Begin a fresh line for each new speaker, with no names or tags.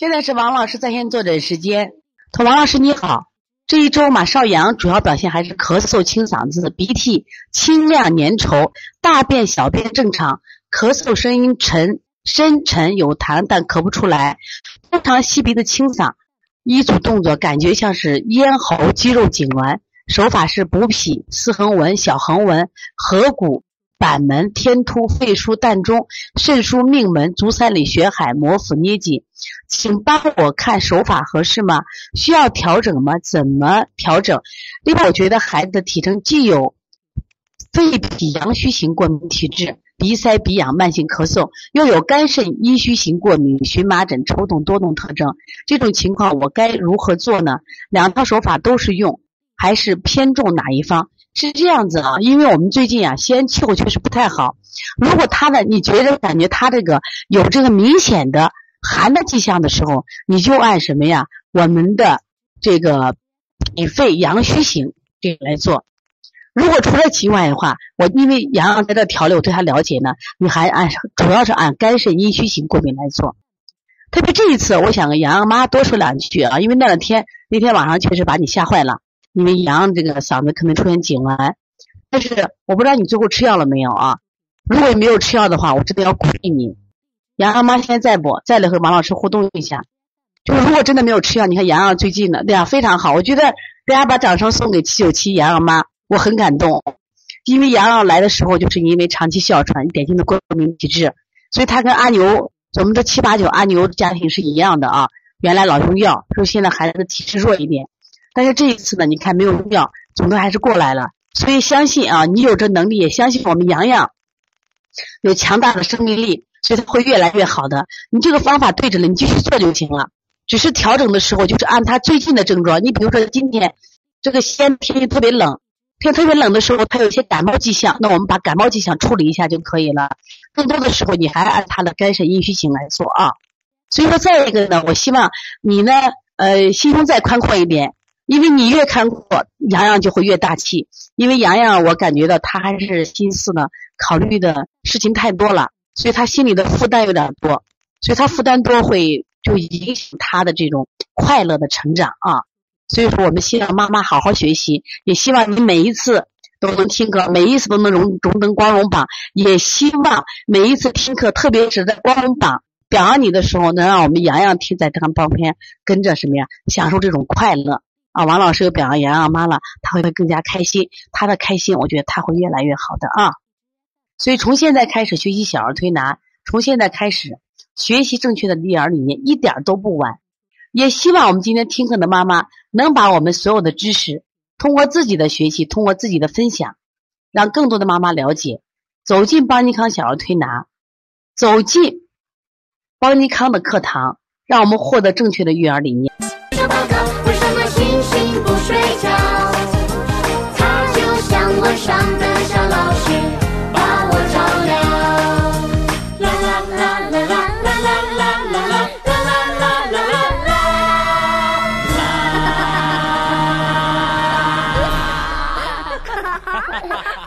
现在是王老师在线坐诊时间。说王老师你好，这一周马少阳主要表现还是咳嗽、清嗓子、鼻涕清亮粘稠，大便小便正常，咳嗽声音沉深沉有痰，但咳不出来。经常吸鼻子清嗓，一组动作感觉像是咽喉肌肉痉挛，手法是补脾、四横纹、小横纹、合谷。板门、天突、肺腧、膻中、肾腧、命门、足三里、血海、摩腹、捏脊，请帮我看手法合适吗？需要调整吗？怎么调整？另外，我觉得孩子的体征既有肺脾阳虚型过敏体质，鼻塞、鼻痒、慢性咳嗽，又有肝肾阴虚型过敏、荨麻疹、抽动多动特征。这种情况我该如何做呢？两套手法都是用，还是偏重哪一方？是这样子啊，因为我们最近啊，西安气候确实不太好。如果他的你觉得感觉他这个有这个明显的寒的迹象的时候，你就按什么呀？我们的这个脾肺阳虚型这个来做。如果除了其外的话，我因为洋洋在这调理，我对他了解呢，你还按主要是按肝肾阴虚型过敏来做。特别这一次，我想跟洋洋妈多说两句啊，因为那两天那天晚上确实把你吓坏了。因为阳这个嗓子可能出现痉挛，但是我不知道你最后吃药了没有啊？如果没有吃药的话，我真的要鼓励你。洋洋妈现在在不？在了和王老师互动一下。就是如果真的没有吃药，你看杨洋最近的对呀非常好。我觉得大家把掌声送给七九七杨洋妈，我很感动。因为杨洋来的时候就是因为长期哮喘，典型的过敏体质，所以他跟阿牛，我们这七八九阿牛家庭是一样的啊。原来老用药，说现在孩子体质弱一点。但是这一次呢，你看没有用药，总的还是过来了。所以相信啊，你有这能力，也相信我们洋洋有强大的生命力，所以他会越来越好的。你这个方法对着了，你继续做就行了。只是调整的时候，就是按他最近的症状。你比如说今天这个西安天气特别冷，天特别冷的时候，他有一些感冒迹象，那我们把感冒迹象处理一下就可以了。更多的时候，你还按他的肝肾阴虚型来做啊。所以说，再一个呢，我希望你呢，呃，心胸再宽阔一点。因为你越看过，洋洋就会越大气。因为洋洋，我感觉到他还是心思呢，考虑的事情太多了，所以他心里的负担有点多，所以他负担多会就影响他的这种快乐的成长啊。所以说，我们希望妈妈好好学习，也希望你每一次都能听课，每一次都能荣荣登光荣榜，也希望每一次听课，特别是在光荣榜表扬你的时候，能让我们洋洋听在这旁边跟着什么呀，享受这种快乐。啊，王老师又表扬洋洋妈了，他会更加开心。他的开心，我觉得他会越来越好的啊。所以从现在开始学习小儿推拿，从现在开始学习正确的育儿理念，一点都不晚。也希望我们今天听课的妈妈能把我们所有的知识，通过自己的学习，通过自己的分享，让更多的妈妈了解，走进邦尼康小儿推拿，走进邦尼康的课堂，让我们获得正确的育儿理念。
啦啦啦啦啦啦啦啦啦啦啦啦啦啦啦啦啦啦啦